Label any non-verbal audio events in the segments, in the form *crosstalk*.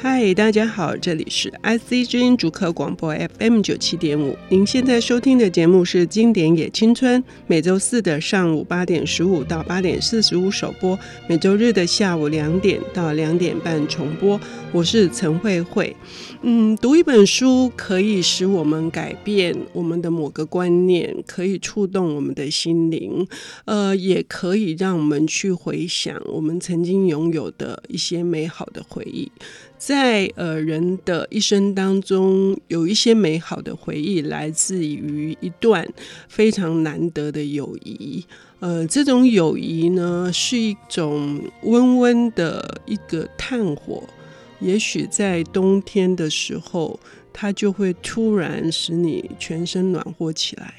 嗨，大家好，这里是 IC 之音主客广播 FM 九七点五。您现在收听的节目是《经典也青春》，每周四的上午八点十五到八点四十五首播，每周日的下午两点到两点半重播。我是陈慧慧。嗯，读一本书可以使我们改变我们的某个观念，可以触动我们的心灵，呃，也可以让我们去回想我们曾经拥有的一些美好的回忆。在呃人的一生当中，有一些美好的回忆来自于一段非常难得的友谊。呃，这种友谊呢，是一种温温的一个炭火。也许在冬天的时候，它就会突然使你全身暖和起来。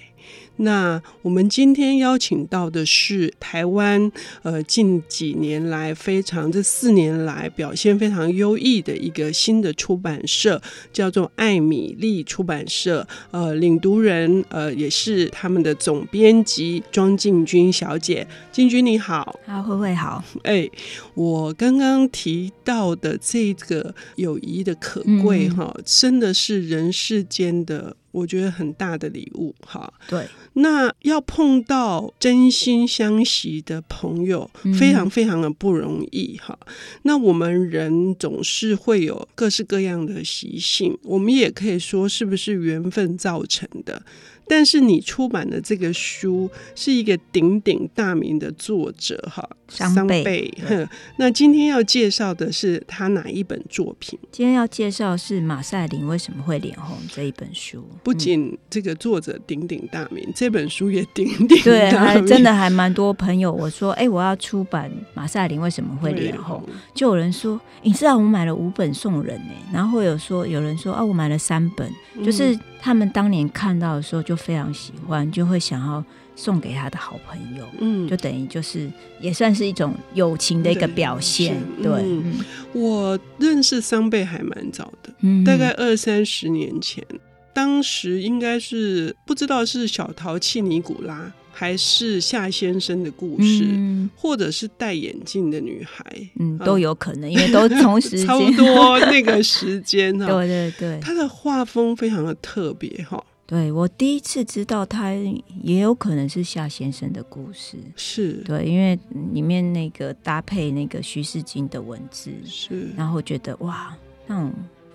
那我们今天邀请到的是台湾，呃，近几年来非常这四年来表现非常优异的一个新的出版社，叫做艾米丽出版社。呃，领读人呃也是他们的总编辑庄静君小姐。静君你好，啊，慧慧好。哎，我刚刚提到的这个友谊的可贵哈，嗯、真的是人世间的。我觉得很大的礼物，哈，对。那要碰到真心相惜的朋友，非常非常的不容易，哈。嗯、那我们人总是会有各式各样的习性，我们也可以说是不是缘分造成的。但是你出版的这个书是一个鼎鼎大名的作者哈，桑贝。对那今天要介绍的是他哪一本作品？今天要介绍是马赛琳为什么会脸红这一本书。不仅这个作者鼎鼎大名，嗯、这本书也鼎鼎大名。对，还真的还蛮多朋友我说，哎、欸，我要出版马赛琳为什么会脸红？就有人说，你知道我买了五本送人呢，然后有说有人说啊，我买了三本，就是。他们当年看到的时候就非常喜欢，就会想要送给他的好朋友，嗯，就等于就是也算是一种友情的一个表现。对，嗯、我认识桑贝还蛮早的，嗯、大概二三十年前，当时应该是不知道是小淘气尼古拉。还是夏先生的故事，嗯、或者是戴眼镜的女孩，嗯，都有可能，因为都同时 *laughs* 差不多那个时间哈。*laughs* 对对对，他的画风非常的特别哈。对，我第一次知道他也有可能是夏先生的故事，是对，因为里面那个搭配那个徐世金的文字，是，然后觉得哇，那种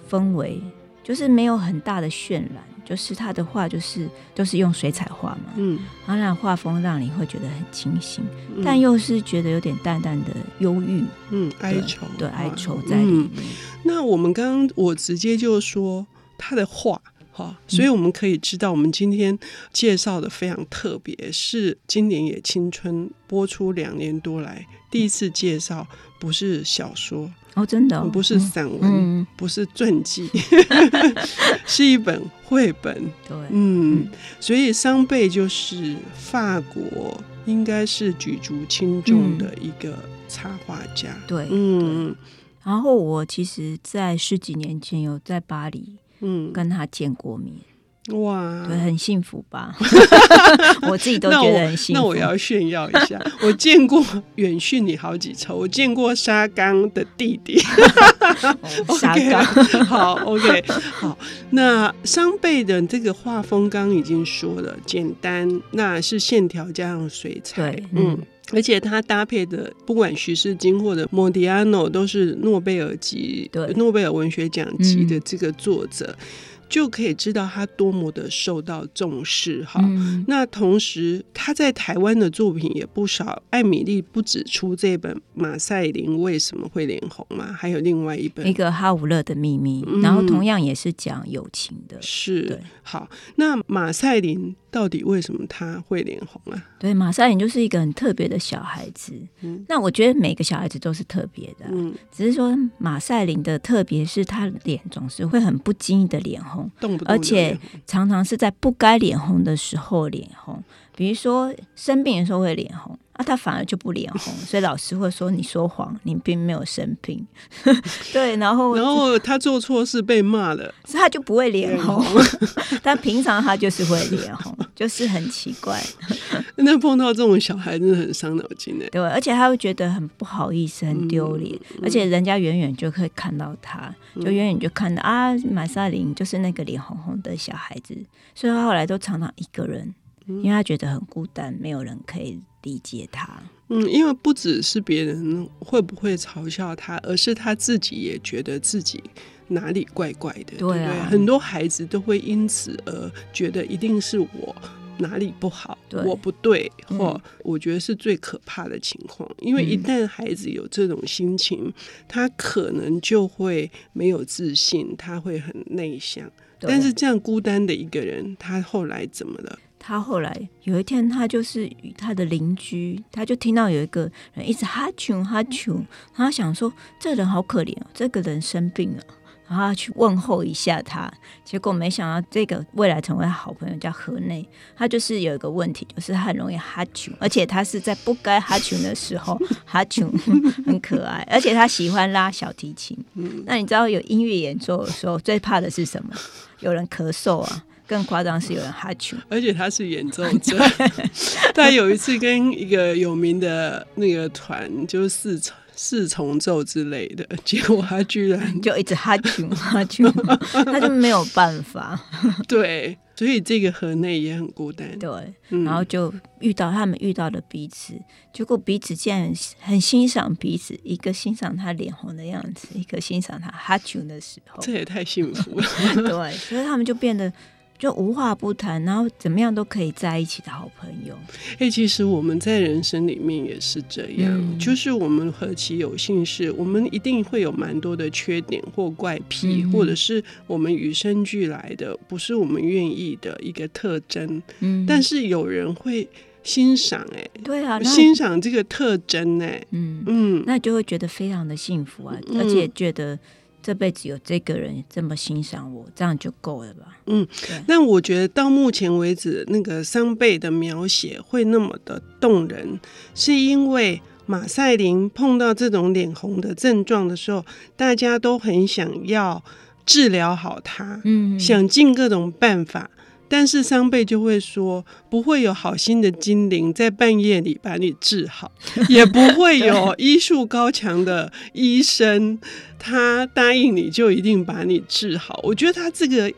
氛围就是没有很大的渲染。就是他的画，就是都是用水彩画嘛，嗯，然后那画风让你会觉得很清新，嗯、但又是觉得有点淡淡的忧郁，嗯，哀愁，对，哀愁在里面。嗯、那我们刚刚我直接就说他的画，哈，所以我们可以知道，我们今天介绍的非常特别，是《今年也青春》播出两年多来第一次介绍，不是小说。哦，真的、哦，不是散文，嗯、不是传记，*laughs* 是一本绘本。对，嗯，嗯，所以桑贝就是法国，应该是举足轻重的一个插画家。嗯、对，嗯。然后我其实，在十几年前有在巴黎，嗯，跟他见过面。哇，对，很幸福吧？*laughs* *laughs* 我自己都觉得很幸福。那我，那我要炫耀一下，我见过远逊你好几筹，我见过沙冈的弟弟。*laughs* 沙冈，好，OK，好。那桑贝的这个画风刚已经说了，简单，那是线条加上水彩，对，嗯，嗯，而且它搭配的，不管徐世金或者莫迪亚诺，都是诺贝尔级、对诺贝尔文学奖级的这个作者。嗯就可以知道他多么的受到重视哈。嗯、那同时他在台湾的作品也不少。艾米丽不只出这本《马赛琳为什么会脸红》嘛，还有另外一本《一个哈姆勒的秘密》，嗯、然后同样也是讲友情的。是，对好。那马赛琳到底为什么他会脸红啊？对，马赛琳就是一个很特别的小孩子。嗯、那我觉得每个小孩子都是特别的，嗯，只是说马赛琳的特别是他脸总是会很不经意的脸红。动不动，而且常常是在不该脸红的时候脸红，比如说生病的时候会脸红，啊，他反而就不脸红，所以老师会说，你说谎，你并没有生病。*laughs* 对，然后然后他做错事被骂了，所以他就不会脸红，*laughs* 但平常他就是会脸红。就是很奇怪。*laughs* 那碰到这种小孩真的很伤脑筋哎。对，而且他会觉得很不好意思，很丢脸，嗯、而且人家远远就可以看到他，就远远就看到、嗯、啊，马萨琳就是那个脸红红的小孩子，所以他后来都常常一个人，因为他觉得很孤单，没有人可以理解他。嗯，因为不只是别人会不会嘲笑他，而是他自己也觉得自己。哪里怪怪的？对啊，对对，很多孩子都会因此而觉得一定是我哪里不好，我不对，或我觉得是最可怕的情况。嗯、因为一旦孩子有这种心情，他可能就会没有自信，他会很内向。但是这样孤单的一个人，他后来怎么了？他后来有一天，他就是与他的邻居，他就听到有一个人一直哈啾哈啾，他想说这人好可怜哦，这个人生病了。然后去问候一下他，结果没想到这个未来成为好朋友叫河内，他就是有一个问题，就是他很容易哈啾，而且他是在不该哈啾的时候 *laughs* 哈啾，很可爱，而且他喜欢拉小提琴。那你知道有音乐演奏的时候最怕的是什么？有人咳嗽啊，更夸张是有人哈啾，而且他是演奏者。*laughs* 他有一次跟一个有名的那个团，就是四重。四重奏之类的，*laughs* 结果他居然就一直哈啾哈啾，他就没有办法。*laughs* 对，所以这个河内也很孤单。对，然后就遇到他们遇到了彼此，结果彼此竟然很欣赏彼此，一个欣赏他脸红的样子，一个欣赏他哈啾的时候，这也太幸福了。对，所以他们就变得。就无话不谈，然后怎么样都可以在一起的好朋友。哎，其实我们在人生里面也是这样，嗯、就是我们何其有幸是，我们一定会有蛮多的缺点或怪癖，嗯、或者是我们与生俱来的，不是我们愿意的一个特征。嗯，但是有人会欣赏，哎，对啊，欣赏这个特征，哎，嗯嗯，那就会觉得非常的幸福啊，嗯、而且觉得。这辈子有这个人这么欣赏我，这样就够了吧？嗯，对但我觉得到目前为止，那个桑贝的描写会那么的动人，是因为马赛琳碰到这种脸红的症状的时候，大家都很想要治疗好他，嗯，想尽各种办法。但是桑贝就会说，不会有好心的精灵在半夜里把你治好，*laughs* 也不会有医术高强的医生，他答应你就一定把你治好。我觉得他这个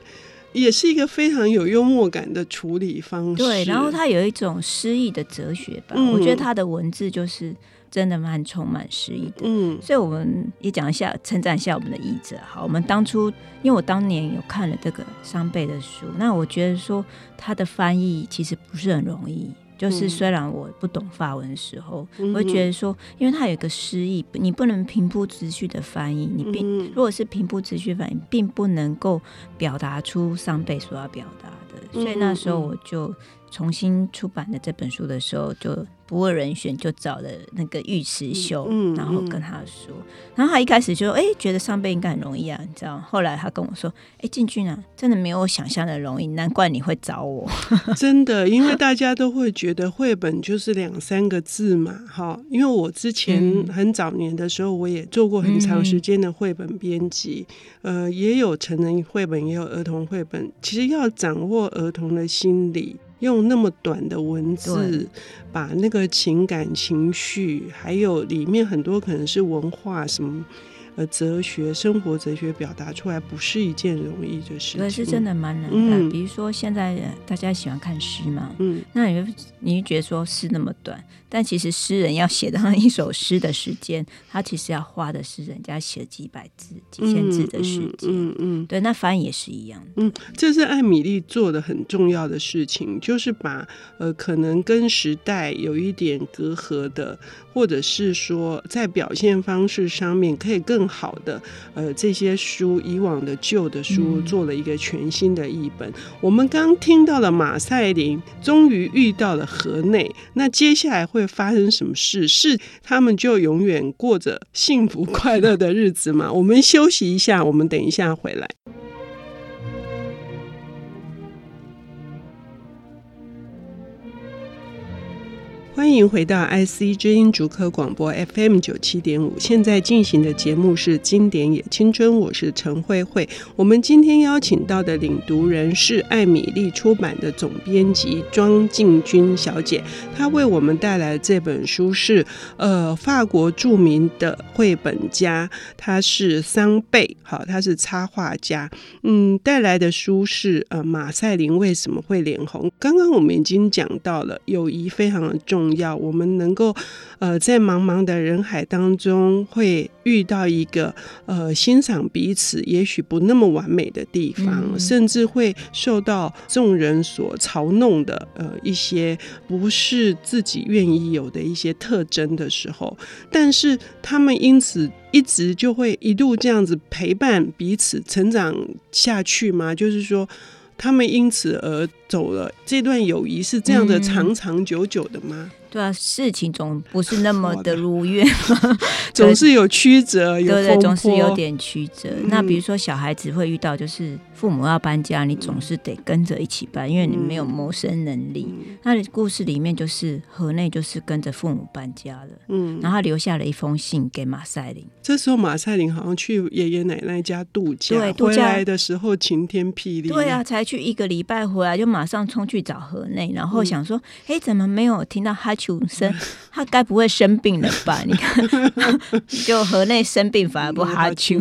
也是一个非常有幽默感的处理方式。对，然后他有一种诗意的哲学吧。嗯，我觉得他的文字就是。真的蛮充满诗意的，嗯，所以我们也讲一下，称赞一下我们的译者。好，我们当初因为我当年有看了这个桑贝的书，那我觉得说他的翻译其实不是很容易。就是虽然我不懂法文的时候，嗯、我会觉得说，因为他有一个诗意，你不能平铺直叙的翻译，你并如果是平铺直叙翻译，并不能够表达出桑贝所要表达的。所以那时候我就重新出版的这本书的时候就。不二人选就找了那个尉迟修，嗯嗯、然后跟他说，然后他一开始就哎、欸、觉得上辈应该很容易啊，你知道？后来他跟我说，哎、欸，进军啊，真的没有我想象的容易，难怪你会找我。*laughs* *laughs* 真的，因为大家都会觉得绘本就是两三个字嘛，哈。因为我之前很早年的时候，我也做过很长时间的绘本编辑，嗯、呃，也有成人绘本，也有儿童绘本。其实要掌握儿童的心理。用那么短的文字，把那个情感情绪，还有里面很多可能是文化什么。呃，哲学、生活哲学表达出来不是一件容易的事情，对，是真的蛮难的。嗯、比如说，现在大家喜欢看诗嘛，嗯，那你你觉得说诗那么短，但其实诗人要写到一首诗的时间，他其实要花的是人家写几百字、几千字的时间，嗯嗯，嗯嗯。对，那翻译也是一样，嗯，这是艾米丽做的很重要的事情，就是把呃可能跟时代有一点隔阂的，或者是说在表现方式上面可以更。好的，呃，这些书以往的旧的书做了一个全新的译本。嗯、我们刚听到了马赛林，终于遇到了河内，那接下来会发生什么事？是他们就永远过着幸福快乐的日子吗？我们休息一下，我们等一下回来。欢迎回到 IC 之音竹科广播 FM 九七点五，现在进行的节目是《经典也青春》，我是陈慧慧。我们今天邀请到的领读人是艾米丽出版的总编辑庄静君小姐，她为我们带来的这本书是呃法国著名的绘本家，他是桑贝，好，他是插画家，嗯，带来的书是呃马赛琳为什么会脸红？刚刚我们已经讲到了，友谊非常的重。重要，我们能够呃在茫茫的人海当中会遇到一个呃欣赏彼此也许不那么完美的地方，嗯、甚至会受到众人所嘲弄的呃一些不是自己愿意有的一些特征的时候，但是他们因此一直就会一路这样子陪伴彼此成长下去吗？就是说。他们因此而走了，这段友谊是这样的长长久久的吗？嗯对啊，事情总不是那么的如愿，*laughs* 总是有曲折，有对对，总是有点曲折。嗯、那比如说小孩子会遇到，就是父母要搬家，你总是得跟着一起搬，因为你没有谋生能力。嗯、那故事里面就是河内就是跟着父母搬家了，嗯，然后他留下了一封信给马赛琳。这时候马赛琳好像去爷爷奶奶家度假，对，度假。回来的时候晴天霹雳，对啊，才去一个礼拜回来就马上冲去找河内，然后想说，哎、嗯，怎么没有听到哈？生，他该不会生病了吧？*laughs* 你看，就河内生病反而不哈啾，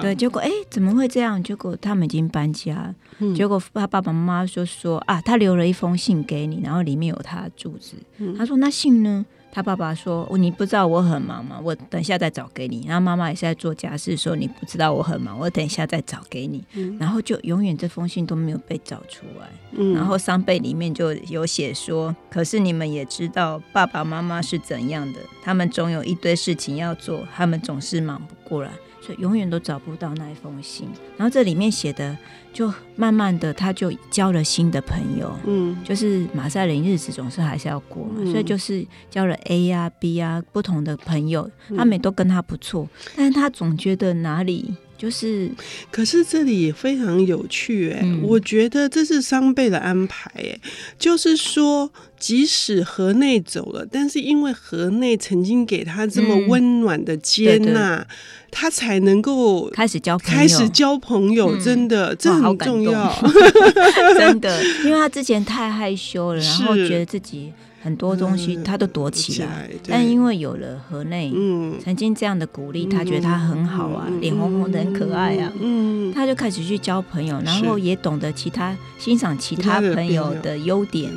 对，结果哎，怎么会这样？结果他们已经搬家，嗯、结果他爸爸妈妈就说啊，他留了一封信给你，然后里面有他的住址。嗯、他说那信呢？他爸爸说：“你不知道我很忙吗？我等一下再找给你。”然后妈妈也是在做家事，说：“你不知道我很忙，我等一下再找给你。嗯”然后就永远这封信都没有被找出来。嗯、然后桑贝里面就有写说：“可是你们也知道爸爸妈妈是怎样的，他们总有一堆事情要做，他们总是忙不过来。”所以永远都找不到那一封信，然后这里面写的，就慢慢的他就交了新的朋友，嗯，就是马赛琳日子总是还是要过嘛，嗯、所以就是交了 A 呀、啊、B 呀、啊、不同的朋友，他们都跟他不错，嗯、但是他总觉得哪里就是，可是这里也非常有趣哎、欸，嗯、我觉得这是桑贝的安排哎、欸，就是说。即使河内走了，但是因为河内曾经给他这么温暖的接纳，嗯、他才能够开始交开始交朋友。真的，嗯、这很重要，*laughs* 真的，因为他之前太害羞了，然后觉得自己。很多东西他都躲起来，嗯、但因为有了河内，嗯，曾经这样的鼓励，他觉得他很好啊，脸、嗯、红红的很可爱啊，嗯，他就开始去交朋友，然后也懂得其他欣赏其他朋友的优点，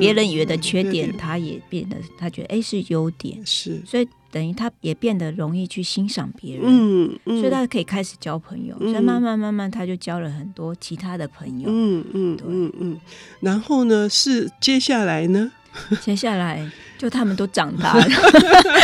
别人以为的缺点，他也变得他觉得哎是优点，是，所以等于他也变得容易去欣赏别人，嗯，嗯，所以他可以开始交朋友，嗯、所以慢慢慢慢他就交了很多其他的朋友，嗯嗯，对。嗯嗯，然后呢是接下来呢？接下来就他们都长大了，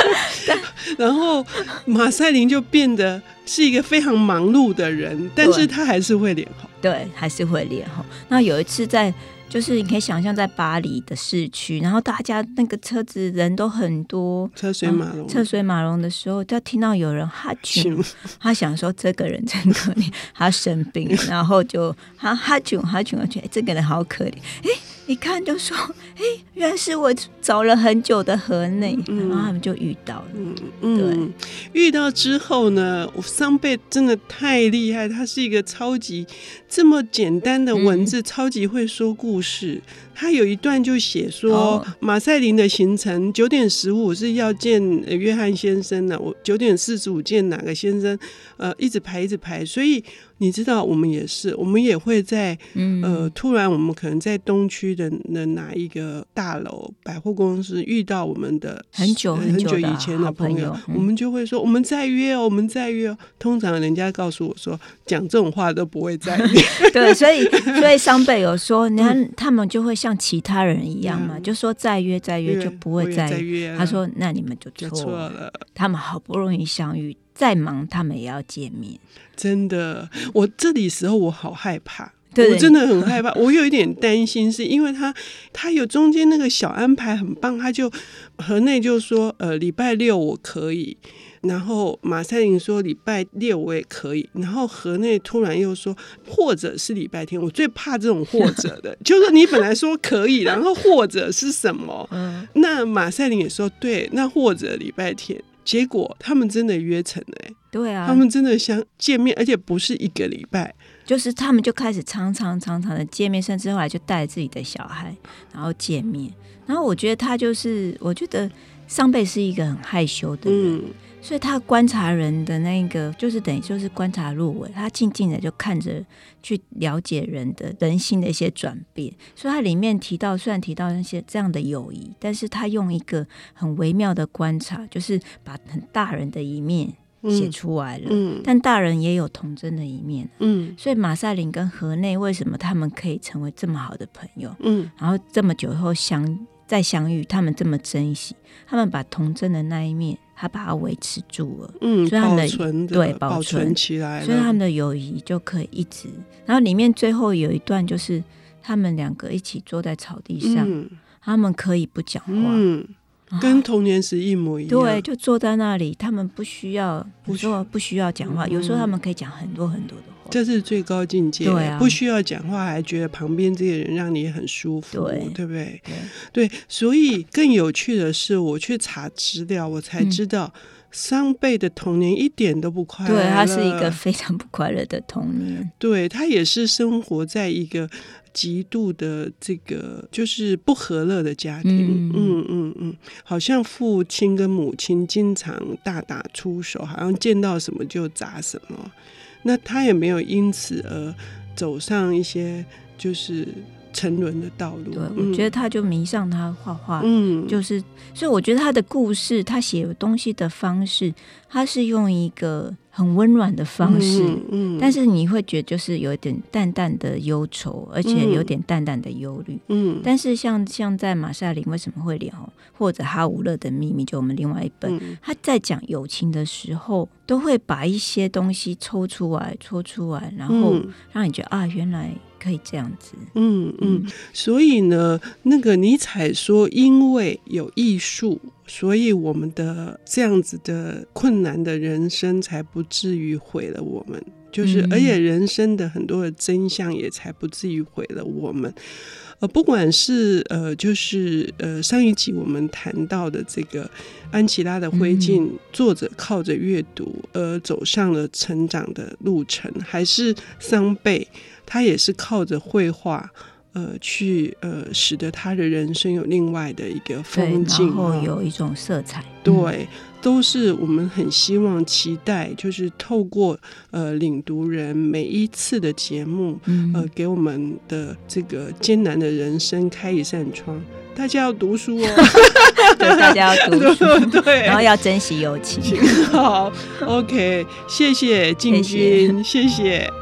*laughs* 然后马赛琳就变得是一个非常忙碌的人，但是他还是会脸红，对，还是会脸红。那有一次在，就是你可以想象在巴黎的市区，然后大家那个车子人都很多，车水马龙，车水马龙的时候，就听到有人哈啾，他想说这个人真可怜，他生病，然后就哈哈啾哈啾，我觉得这个人好可怜，哎。一看就说：“ *laughs* 哎，原来是我找了很久的河内。嗯”然后他们就遇到了。嗯嗯，对，遇到之后呢，我桑贝真的太厉害，他是一个超级这么简单的文字，嗯、超级会说故事。他有一段就写说，哦、马赛林的行程九点十五是要见约翰先生的，我九点四十五见哪个先生，呃，一直排一直排，所以。你知道，我们也是，我们也会在，嗯、呃，突然我们可能在东区的那哪一个大楼百货公司遇到我们的很久很久以前的朋友，我们就会说，我们再约哦，我们再约哦。通常人家告诉我说，讲这种话都不会再约。*laughs* 对，所以所以桑贝有说，*laughs* 你看他们就会像其他人一样嘛，嗯、就说再约再约就不会再约。约他说，那你们就错了，了他们好不容易相遇。再忙，他们也要见面。真的，我这里时候我好害怕，对我真的很害怕，*laughs* 我有一点担心，是因为他他有中间那个小安排很棒，他就河内就说呃礼拜六我可以。然后马赛琳说礼拜六我也可以，然后河内突然又说或者是礼拜天，我最怕这种或者的，*laughs* 就是你本来说可以，然后或者是什么？嗯，那马赛琳也说对，那或者礼拜天，结果他们真的约成了，对啊，他们真的相见面，而且不是一个礼拜，就是他们就开始常常常常的见面，甚至后来就带自己的小孩然后见面，然后我觉得他就是，我觉得桑贝是一个很害羞的人。嗯所以他观察人的那个，就是等于就是观察入微，他静静的就看着，去了解人的人性的一些转变。所以他里面提到，虽然提到那些这样的友谊，但是他用一个很微妙的观察，就是把很大人的一面写出来了。嗯，但大人也有童真的一面。嗯，所以马赛琳跟河内为什么他们可以成为这么好的朋友？嗯，然后这么久以后相再相遇，他们这么珍惜，他们把童真的那一面。他把它维持住了，嗯，所以他们的，对保存，保存起来，所以他们的友谊就可以一直。然后里面最后有一段就是他们两个一起坐在草地上，嗯、他们可以不讲话。嗯跟童年时一模一样，对，就坐在那里，他们不需要，不说不需要讲话，有时候他们可以讲很多很多的话，这是最高境界。对啊，不需要讲话，还觉得旁边这个人让你很舒服，对，对不对？对，对，所以更有趣的是，我去查资料，我才知道。桑贝的童年一点都不快乐，对，他是一个非常不快乐的童年。对，他也是生活在一个极度的这个就是不和乐的家庭。嗯嗯嗯，嗯，好像父亲跟母亲经常大打出手，好像见到什么就砸什么。那他也没有因此而走上一些就是。沉沦的道路，对，我觉得他就迷上他画画，嗯，就是，所以我觉得他的故事，他写东西的方式，他是用一个。很温暖的方式，嗯，嗯，但是你会觉得就是有一点淡淡的忧愁，而且有点淡淡的忧虑，嗯。但是像像在马赛琳为什么会聊，或者哈吾勒的秘密，就我们另外一本，嗯，他在讲友情的时候，都会把一些东西抽出来，抽出来，然后让你觉得啊，原来可以这样子，嗯嗯。所以呢，那个尼采说，因为有艺术。所以我们的这样子的困难的人生才不至于毁了我们，就是而且人生的很多的真相也才不至于毁了我们。呃，不管是呃，就是呃，上一集我们谈到的这个安琪拉的灰烬，作者靠着阅读而走上了成长的路程，还是桑贝，他也是靠着绘画。呃，去呃，使得他的人生有另外的一个风景，然后有一种色彩。对，嗯、都是我们很希望、期待，就是透过呃领读人每一次的节目，嗯、呃，给我们的这个艰难的人生开一扇窗。大家要读书哦，*laughs* 对，大家要读书，*laughs* 对，然后要珍惜友情。*laughs* 好，OK，谢谢进军，谢谢。谢谢